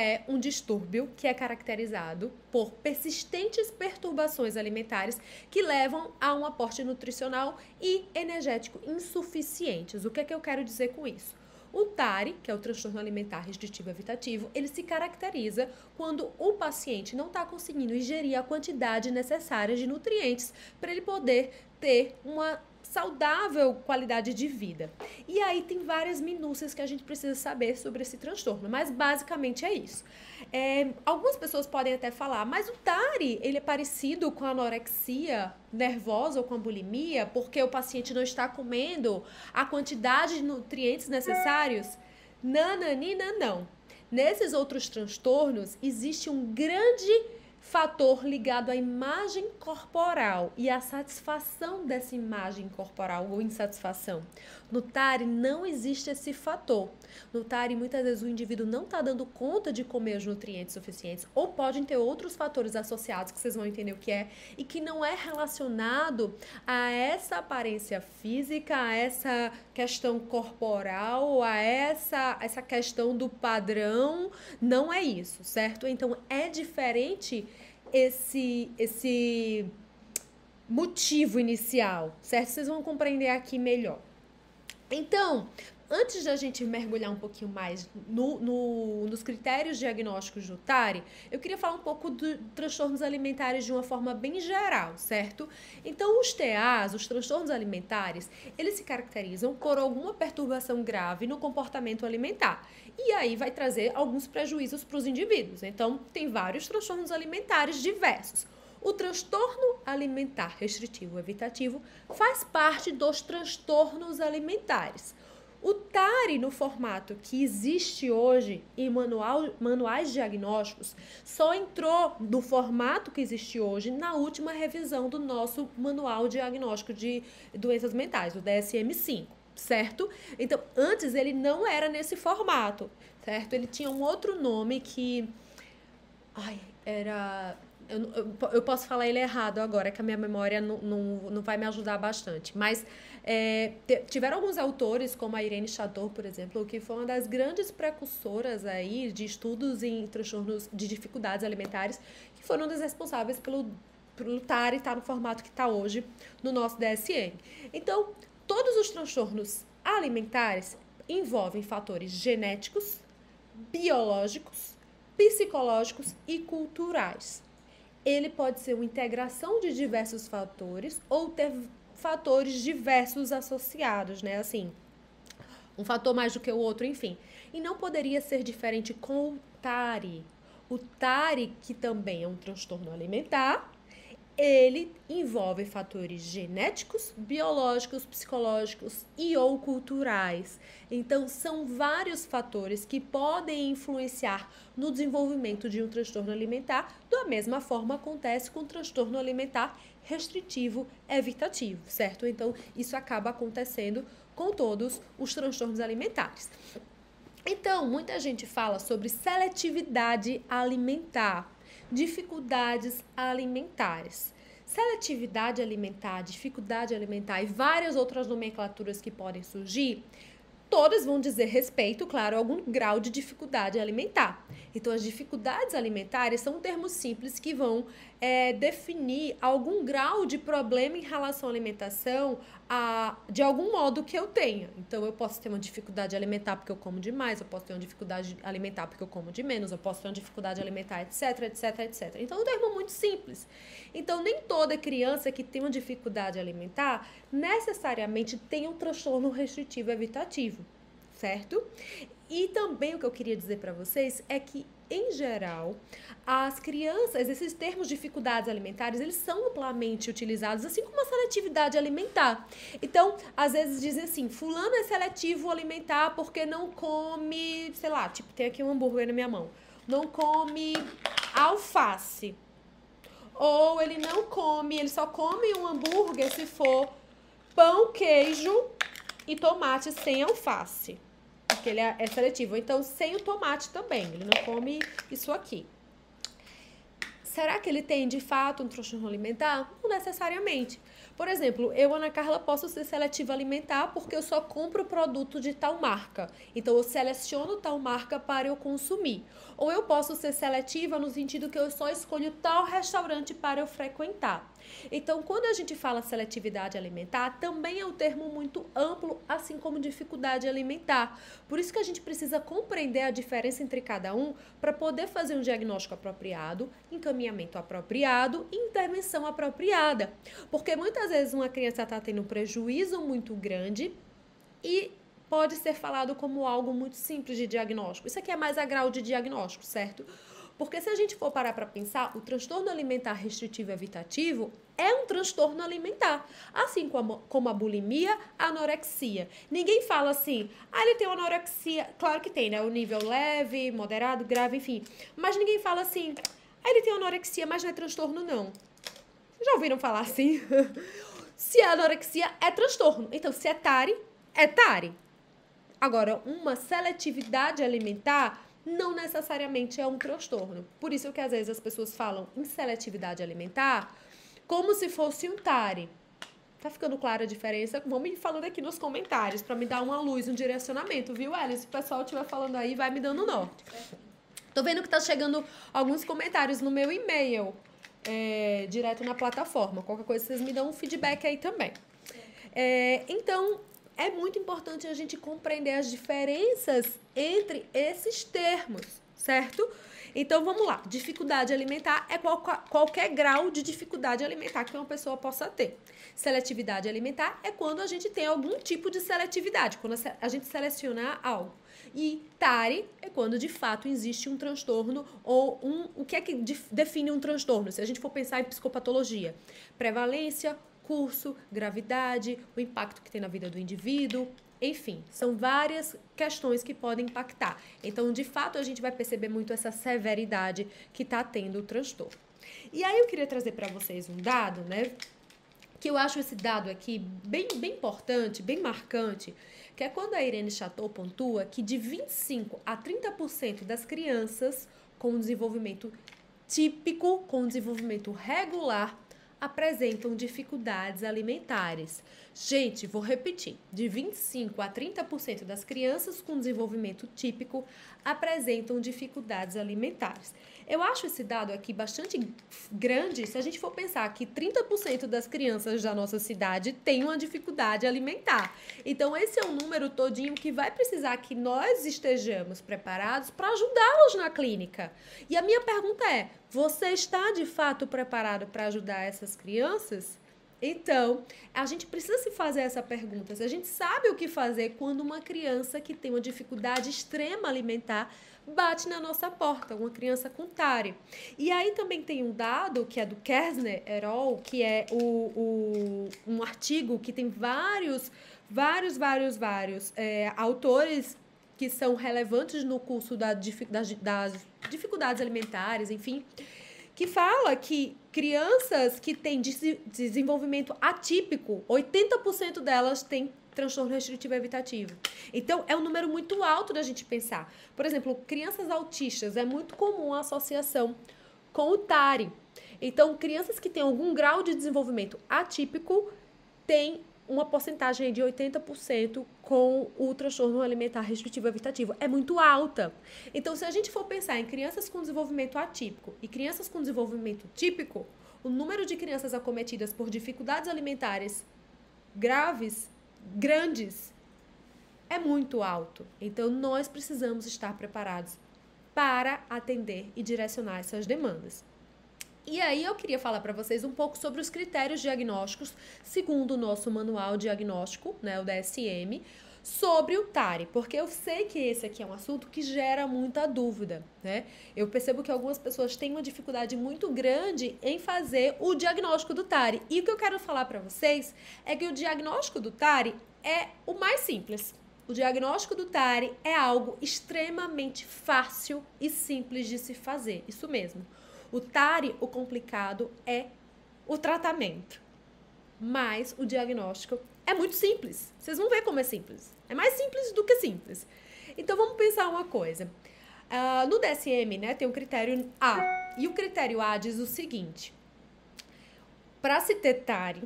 é um distúrbio que é caracterizado por persistentes perturbações alimentares que levam a um aporte nutricional e energético insuficientes. O que é que eu quero dizer com isso? O TARI, que é o transtorno alimentar restritivo evitativo, ele se caracteriza quando o paciente não está conseguindo ingerir a quantidade necessária de nutrientes para ele poder ter uma saudável qualidade de vida. E aí tem várias minúcias que a gente precisa saber sobre esse transtorno, mas basicamente é isso. É, algumas pessoas podem até falar, mas o TARI, ele é parecido com a anorexia nervosa ou com a bulimia, porque o paciente não está comendo a quantidade de nutrientes necessários? Nananina, não. Nesses outros transtornos, existe um grande fator ligado à imagem corporal e à satisfação dessa imagem corporal ou insatisfação. No TARI não existe esse fator. No TARI, muitas vezes o indivíduo não está dando conta de comer os nutrientes suficientes, ou podem ter outros fatores associados que vocês vão entender o que é, e que não é relacionado a essa aparência física, a essa questão corporal, a essa, essa questão do padrão. Não é isso, certo? Então é diferente esse esse motivo inicial, certo? Vocês vão compreender aqui melhor. Então, antes da gente mergulhar um pouquinho mais no, no, nos critérios diagnósticos do TARI, eu queria falar um pouco de transtornos alimentares de uma forma bem geral, certo? Então, os TAs, os transtornos alimentares, eles se caracterizam por alguma perturbação grave no comportamento alimentar. E aí vai trazer alguns prejuízos para os indivíduos. Então, tem vários transtornos alimentares diversos. O transtorno alimentar restritivo evitativo faz parte dos transtornos alimentares. O TARI, no formato que existe hoje em manual, manuais diagnósticos, só entrou no formato que existe hoje na última revisão do nosso manual diagnóstico de doenças mentais, o DSM-5 certo? Então, antes ele não era nesse formato, certo? Ele tinha um outro nome que. Ai, era. Eu, eu, posso falar ele errado agora, que a minha memória não, não, não vai me ajudar bastante. Mas é, tiveram alguns autores, como a Irene Chador, por exemplo, que foi uma das grandes precursoras aí de estudos em transtornos de dificuldades alimentares, que foram das responsáveis pelo, lutar e estar no formato que está hoje no nosso DSM. Então, todos os transtornos alimentares envolvem fatores genéticos, biológicos, psicológicos e culturais. Ele pode ser uma integração de diversos fatores ou ter fatores diversos associados, né? Assim, um fator mais do que o outro, enfim. E não poderia ser diferente com o TARI. O TARI, que também é um transtorno alimentar, ele envolve fatores genéticos, biológicos, psicológicos e ou culturais. Então, são vários fatores que podem influenciar no desenvolvimento de um transtorno alimentar. Da mesma forma acontece com o transtorno alimentar restritivo evitativo, certo? Então, isso acaba acontecendo com todos os transtornos alimentares. Então, muita gente fala sobre seletividade alimentar dificuldades alimentares. Seletividade alimentar, dificuldade alimentar e várias outras nomenclaturas que podem surgir todas vão dizer respeito, claro, a algum grau de dificuldade alimentar. Então, as dificuldades alimentares são termos simples que vão é, definir algum grau de problema em relação à alimentação, a, de algum modo que eu tenha. Então, eu posso ter uma dificuldade alimentar porque eu como demais, eu posso ter uma dificuldade alimentar porque eu como de menos, eu posso ter uma dificuldade alimentar, etc, etc, etc. Então, é um termo muito simples. Então, nem toda criança que tem uma dificuldade alimentar necessariamente tem um transtorno restritivo evitativo, certo? E também o que eu queria dizer para vocês é que, em geral, as crianças, esses termos de dificuldades alimentares, eles são amplamente utilizados, assim como a seletividade alimentar. Então, às vezes dizem assim, fulano é seletivo alimentar porque não come, sei lá, tipo, tem aqui um hambúrguer na minha mão, não come alface. Ou ele não come, ele só come um hambúrguer se for pão, queijo e tomate sem alface. Porque ele é, é seletivo. Então, sem o tomate também. Ele não come isso aqui. Será que ele tem de fato um transtorno alimentar? Não necessariamente. Por exemplo, eu, Ana Carla, posso ser seletiva alimentar porque eu só compro produto de tal marca. Então, eu seleciono tal marca para eu consumir. Ou eu posso ser seletiva no sentido que eu só escolho tal restaurante para eu frequentar. Então, quando a gente fala seletividade alimentar, também é um termo muito amplo, assim como dificuldade alimentar. Por isso que a gente precisa compreender a diferença entre cada um para poder fazer um diagnóstico apropriado, encaminhamento apropriado e intervenção apropriada. Porque muitas vezes uma criança está tendo um prejuízo muito grande e pode ser falado como algo muito simples de diagnóstico. Isso aqui é mais a grau de diagnóstico, certo? Porque se a gente for parar para pensar, o transtorno alimentar restritivo evitativo é um transtorno alimentar, assim como, como a bulimia, a anorexia. Ninguém fala assim, ah, ele tem anorexia. Claro que tem, né? O nível leve, moderado, grave, enfim. Mas ninguém fala assim, ah, ele tem anorexia, mas não é transtorno, não. Já ouviram falar assim? se é anorexia, é transtorno. Então, se é TARI, é TARI. Agora, uma seletividade alimentar não necessariamente é um transtorno. Por isso que às vezes as pessoas falam em seletividade alimentar como se fosse um TARI. Tá ficando clara a diferença? Vamos me falando aqui nos comentários para me dar uma luz, um direcionamento, viu, Alice? Se o pessoal estiver falando aí, vai me dando norte. Tô vendo que tá chegando alguns comentários no meu e-mail, é, direto na plataforma. Qualquer coisa, vocês me dão um feedback aí também. É, então, é muito importante a gente compreender as diferenças entre esses termos, certo? Então vamos lá. Dificuldade alimentar é qual, qualquer grau de dificuldade alimentar que uma pessoa possa ter. Seletividade alimentar é quando a gente tem algum tipo de seletividade, quando a gente selecionar algo. E TARI é quando de fato existe um transtorno ou um. O que é que define um transtorno? Se a gente for pensar em psicopatologia, prevalência, curso, gravidade, o impacto que tem na vida do indivíduo, enfim, são várias questões que podem impactar. Então, de fato, a gente vai perceber muito essa severidade que está tendo o transtorno. E aí eu queria trazer para vocês um dado, né? Que eu acho esse dado aqui bem, bem importante, bem marcante, que é quando a Irene Chateau pontua que de 25 a 30% das crianças com desenvolvimento típico, com desenvolvimento regular, apresentam dificuldades alimentares. Gente, vou repetir: de 25 a 30% das crianças com desenvolvimento típico apresentam dificuldades alimentares. Eu acho esse dado aqui bastante grande se a gente for pensar que 30% das crianças da nossa cidade têm uma dificuldade alimentar. Então, esse é um número todinho que vai precisar que nós estejamos preparados para ajudá-los na clínica. E a minha pergunta é: você está de fato preparado para ajudar essas crianças? Então, a gente precisa se fazer essa pergunta. Se a gente sabe o que fazer quando uma criança que tem uma dificuldade extrema alimentar bate na nossa porta, uma criança com TARI. E aí também tem um dado que é do Kersner Erol, que é o, o, um artigo que tem vários, vários, vários, vários é, autores que são relevantes no curso da, das, das dificuldades alimentares, enfim, que fala que crianças que têm desenvolvimento atípico, 80% delas têm transtorno restritivo evitativo. Então, é um número muito alto da gente pensar. Por exemplo, crianças autistas, é muito comum a associação com o TARI. Então, crianças que têm algum grau de desenvolvimento atípico têm uma porcentagem de 80% com o transtorno alimentar restritivo evitativo. É muito alta. Então, se a gente for pensar em crianças com desenvolvimento atípico e crianças com desenvolvimento típico, o número de crianças acometidas por dificuldades alimentares graves grandes é muito alto. Então, nós precisamos estar preparados para atender e direcionar essas demandas. E aí eu queria falar para vocês um pouco sobre os critérios diagnósticos, segundo o nosso manual diagnóstico, né, o DSM, sobre o TARI, porque eu sei que esse aqui é um assunto que gera muita dúvida, né? Eu percebo que algumas pessoas têm uma dificuldade muito grande em fazer o diagnóstico do TARI. E o que eu quero falar para vocês é que o diagnóstico do TARI é o mais simples. O diagnóstico do TARI é algo extremamente fácil e simples de se fazer. Isso mesmo. O TARI, o complicado é o tratamento. Mas o diagnóstico é muito simples. Vocês vão ver como é simples. É mais simples do que simples. Então vamos pensar uma coisa. Uh, no DSM, né, tem o critério A. E o critério A diz o seguinte: para se ter TARI,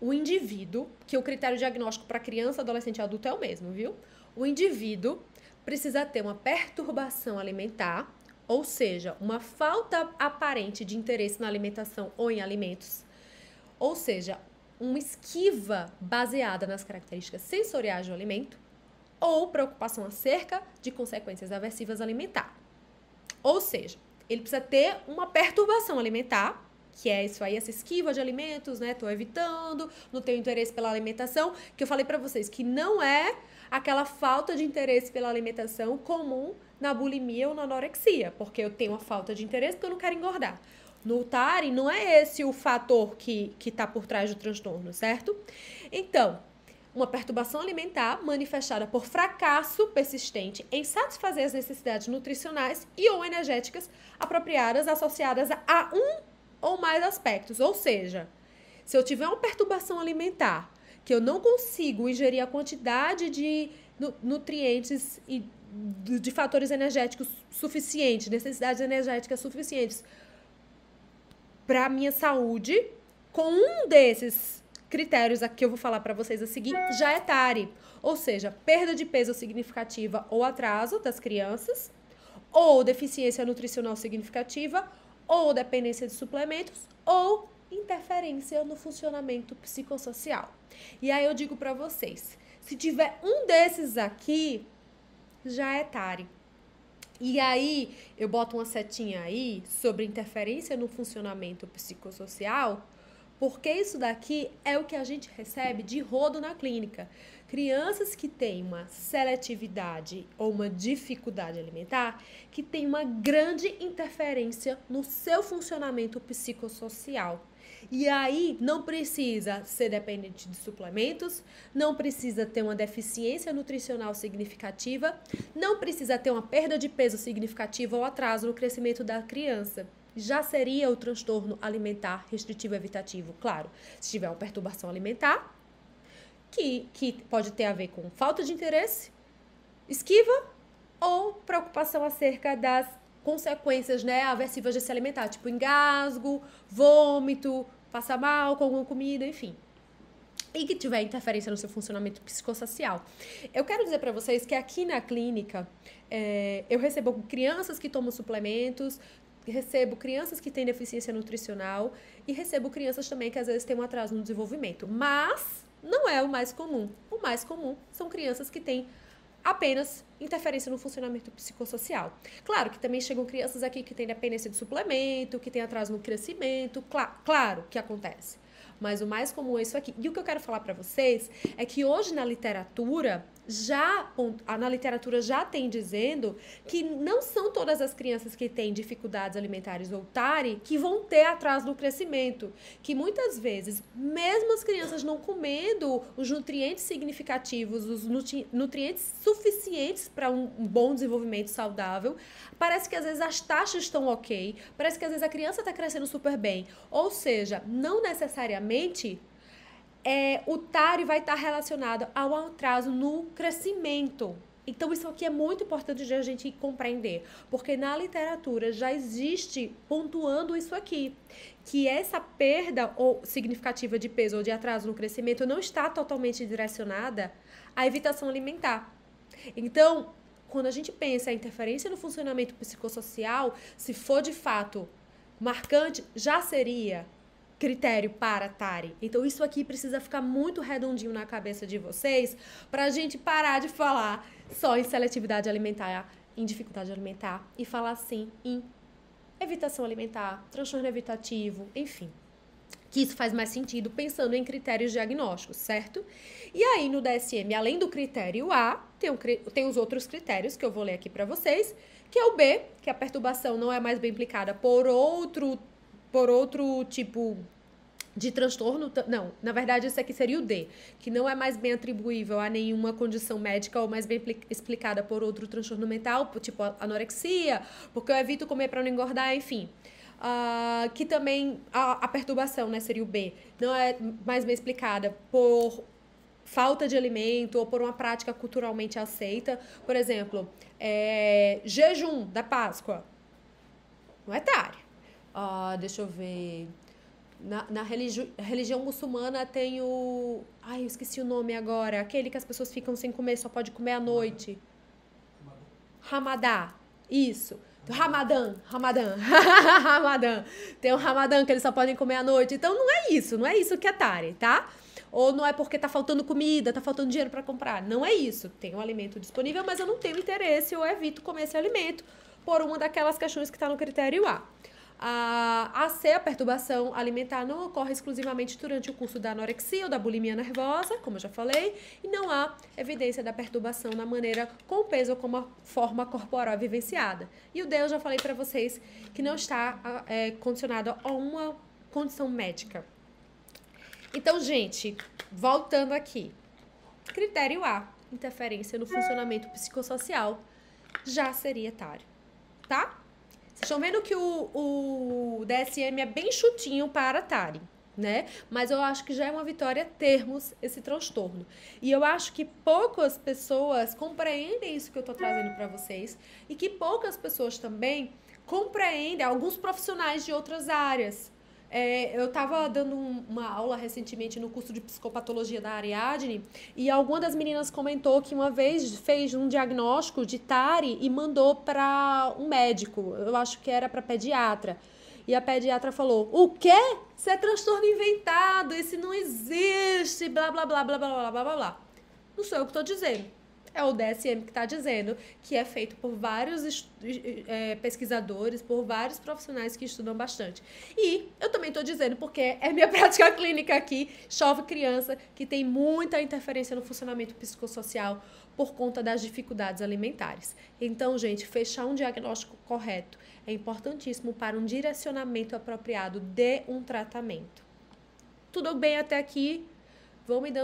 o indivíduo, que o critério diagnóstico para criança, adolescente e adulto é o mesmo, viu? O indivíduo precisa ter uma perturbação alimentar, ou seja, uma falta aparente de interesse na alimentação ou em alimentos, ou seja, uma esquiva baseada nas características sensoriais do alimento, ou preocupação acerca de consequências aversivas alimentar. Ou seja, ele precisa ter uma perturbação alimentar, que é isso aí, essa esquiva de alimentos, né? Tô evitando, não tenho interesse pela alimentação, que eu falei para vocês que não é aquela falta de interesse pela alimentação comum na bulimia ou na anorexia, porque eu tenho uma falta de interesse porque eu não quero engordar. No TARI, não é esse o fator que está por trás do transtorno, certo? Então, uma perturbação alimentar manifestada por fracasso persistente em satisfazer as necessidades nutricionais e ou energéticas apropriadas associadas a um ou mais aspectos. Ou seja, se eu tiver uma perturbação alimentar que eu não consigo ingerir a quantidade de nutrientes e de fatores energéticos suficientes, necessidades energéticas suficientes para a minha saúde, com um desses critérios aqui eu vou falar para vocês a seguir, já é TARI, ou seja, perda de peso significativa ou atraso das crianças, ou deficiência nutricional significativa, ou dependência de suplementos, ou interferência no funcionamento psicossocial. E aí eu digo para vocês, se tiver um desses aqui, já é TARI. E aí eu boto uma setinha aí sobre interferência no funcionamento psicossocial, porque isso daqui é o que a gente recebe de rodo na clínica. Crianças que têm uma seletividade ou uma dificuldade alimentar, que tem uma grande interferência no seu funcionamento psicossocial. E aí não precisa ser dependente de suplementos, não precisa ter uma deficiência nutricional significativa, não precisa ter uma perda de peso significativa ou atraso no crescimento da criança já seria o transtorno alimentar restritivo evitativo. Claro, se tiver uma perturbação alimentar, que, que pode ter a ver com falta de interesse, esquiva ou preocupação acerca das consequências né, aversivas de se alimentar, tipo engasgo, vômito, passar mal com alguma comida, enfim. E que tiver interferência no seu funcionamento psicossocial. Eu quero dizer para vocês que aqui na clínica é, eu recebo crianças que tomam suplementos, recebo crianças que têm deficiência nutricional e recebo crianças também que às vezes têm um atraso no desenvolvimento. Mas não é o mais comum. O mais comum são crianças que têm apenas interferência no funcionamento psicossocial. Claro que também chegam crianças aqui que têm dependência de suplemento, que têm atraso no crescimento, Cla claro que acontece. Mas o mais comum é isso aqui. E o que eu quero falar para vocês é que hoje na literatura já na literatura já tem dizendo que não são todas as crianças que têm dificuldades alimentares ou TARI que vão ter atraso no crescimento, que muitas vezes, mesmo as crianças não comendo os nutrientes significativos, os nutrientes suficientes para um bom desenvolvimento saudável, parece que às vezes as taxas estão ok, parece que às vezes a criança está crescendo super bem, ou seja, não necessariamente é, o TARI vai estar relacionado ao atraso no crescimento. Então, isso aqui é muito importante de a gente compreender, porque na literatura já existe pontuando isso aqui, que essa perda ou significativa de peso ou de atraso no crescimento não está totalmente direcionada à evitação alimentar. Então, quando a gente pensa em interferência no funcionamento psicossocial, se for de fato marcante, já seria critério para TARI. Então isso aqui precisa ficar muito redondinho na cabeça de vocês para a gente parar de falar só em seletividade alimentar, em dificuldade alimentar e falar sim em evitação alimentar, transtorno evitativo, enfim. Que isso faz mais sentido pensando em critérios diagnósticos, certo? E aí no DSM, além do critério A, tem, tem os outros critérios que eu vou ler aqui para vocês, que é o B, que a perturbação não é mais bem implicada por outro por outro tipo de transtorno. Não, na verdade, esse aqui seria o D, que não é mais bem atribuível a nenhuma condição médica ou mais bem explicada por outro transtorno mental, tipo anorexia, porque eu evito comer para não engordar, enfim. Uh, que também a, a, perturbação, né, seria o B, não é mais bem explicada por falta de alimento ou por uma prática culturalmente aceita. Por exemplo, é, jejum da Páscoa. Não é TARI. Uh, deixa eu ver. na, na religi religião muçulmana tem o. Ai, eu esqueci o nome agora. Aquele que as pessoas ficam sem comer, só pode comer à noite. Ramadã. Isso. Ramadã, Ramadã, Ramadã. Tem o Ramadã que eles só podem comer à noite. Então não é isso, não é isso que é Tare, tá? Ou não é porque tá faltando comida, tá faltando dinheiro para comprar. Não é isso. Tem um alimento disponível, mas eu não tenho interesse ou evito comer esse alimento por uma daquelas questões que está no critério A. A, a C, a perturbação alimentar, não ocorre exclusivamente durante o curso da anorexia ou da bulimia nervosa, como eu já falei, e não há evidência da perturbação na maneira com o peso ou com a forma corporal vivenciada. E o D, eu já falei para vocês que não está é, condicionado a uma condição médica. Então, gente, voltando aqui. Critério A, interferência no funcionamento psicossocial, já seria etário, tá? Vocês estão vendo que o, o DSM é bem chutinho para Atari, né? Mas eu acho que já é uma vitória termos esse transtorno. E eu acho que poucas pessoas compreendem isso que eu estou trazendo para vocês e que poucas pessoas também compreendem, alguns profissionais de outras áreas, é, eu estava dando um, uma aula recentemente no curso de psicopatologia da Ariadne e alguma das meninas comentou que uma vez fez um diagnóstico de TARI e mandou para um médico, eu acho que era para pediatra. E a pediatra falou: O quê? Isso é transtorno inventado, esse não existe, blá blá blá blá blá blá blá blá. Não sou eu que estou dizendo é o DSM que está dizendo que é feito por vários é, pesquisadores, por vários profissionais que estudam bastante. E eu também estou dizendo porque é minha prática clínica aqui, chove criança que tem muita interferência no funcionamento psicossocial por conta das dificuldades alimentares. Então, gente, fechar um diagnóstico correto é importantíssimo para um direcionamento apropriado de um tratamento. Tudo bem até aqui? Vão me dando